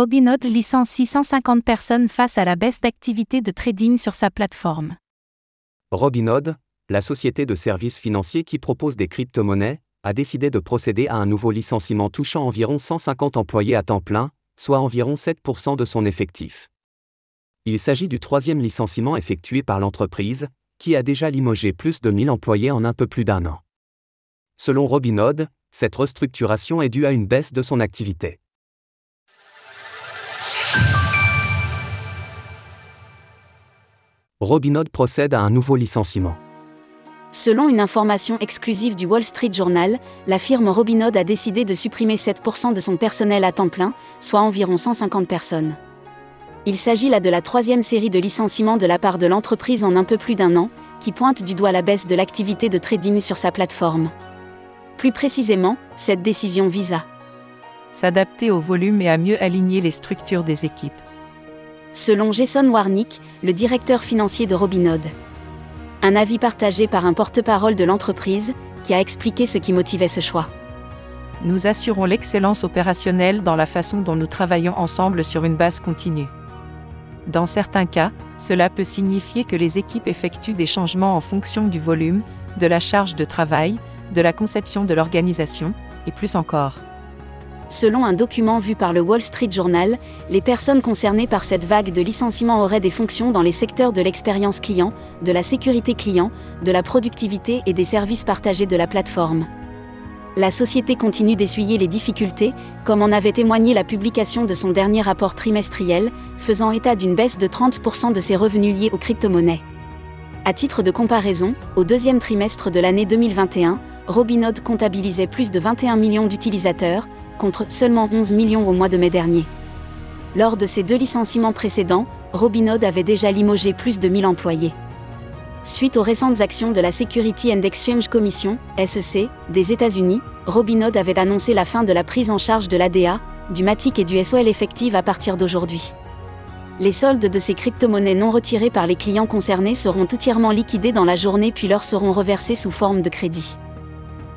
Robinhood licencie 150 personnes face à la baisse d'activité de trading sur sa plateforme. Robinhood, la société de services financiers qui propose des crypto-monnaies, a décidé de procéder à un nouveau licenciement touchant environ 150 employés à temps plein, soit environ 7% de son effectif. Il s'agit du troisième licenciement effectué par l'entreprise, qui a déjà limogé plus de 1000 employés en un peu plus d'un an. Selon Robinhood, cette restructuration est due à une baisse de son activité. Robinhood procède à un nouveau licenciement. Selon une information exclusive du Wall Street Journal, la firme Robinhood a décidé de supprimer 7% de son personnel à temps plein, soit environ 150 personnes. Il s'agit là de la troisième série de licenciements de la part de l'entreprise en un peu plus d'un an, qui pointe du doigt la baisse de l'activité de trading sur sa plateforme. Plus précisément, cette décision vise à s'adapter au volume et à mieux aligner les structures des équipes. Selon Jason Warnick, le directeur financier de Robinhood. Un avis partagé par un porte-parole de l'entreprise, qui a expliqué ce qui motivait ce choix. Nous assurons l'excellence opérationnelle dans la façon dont nous travaillons ensemble sur une base continue. Dans certains cas, cela peut signifier que les équipes effectuent des changements en fonction du volume, de la charge de travail, de la conception de l'organisation, et plus encore. Selon un document vu par le Wall Street Journal, les personnes concernées par cette vague de licenciements auraient des fonctions dans les secteurs de l'expérience client, de la sécurité client, de la productivité et des services partagés de la plateforme. La société continue d'essuyer les difficultés, comme en avait témoigné la publication de son dernier rapport trimestriel, faisant état d'une baisse de 30% de ses revenus liés aux crypto-monnaies. À titre de comparaison, au deuxième trimestre de l'année 2021, Robinhood comptabilisait plus de 21 millions d'utilisateurs, contre seulement 11 millions au mois de mai dernier. Lors de ces deux licenciements précédents, Robinhood avait déjà limogé plus de 1000 employés. Suite aux récentes actions de la Security and Exchange Commission, SEC, des États-Unis, Robinhood avait annoncé la fin de la prise en charge de l'ADA, du MATIC et du SOL effective à partir d'aujourd'hui. Les soldes de ces crypto-monnaies non retirées par les clients concernés seront entièrement liquidés dans la journée puis leur seront reversés sous forme de crédit.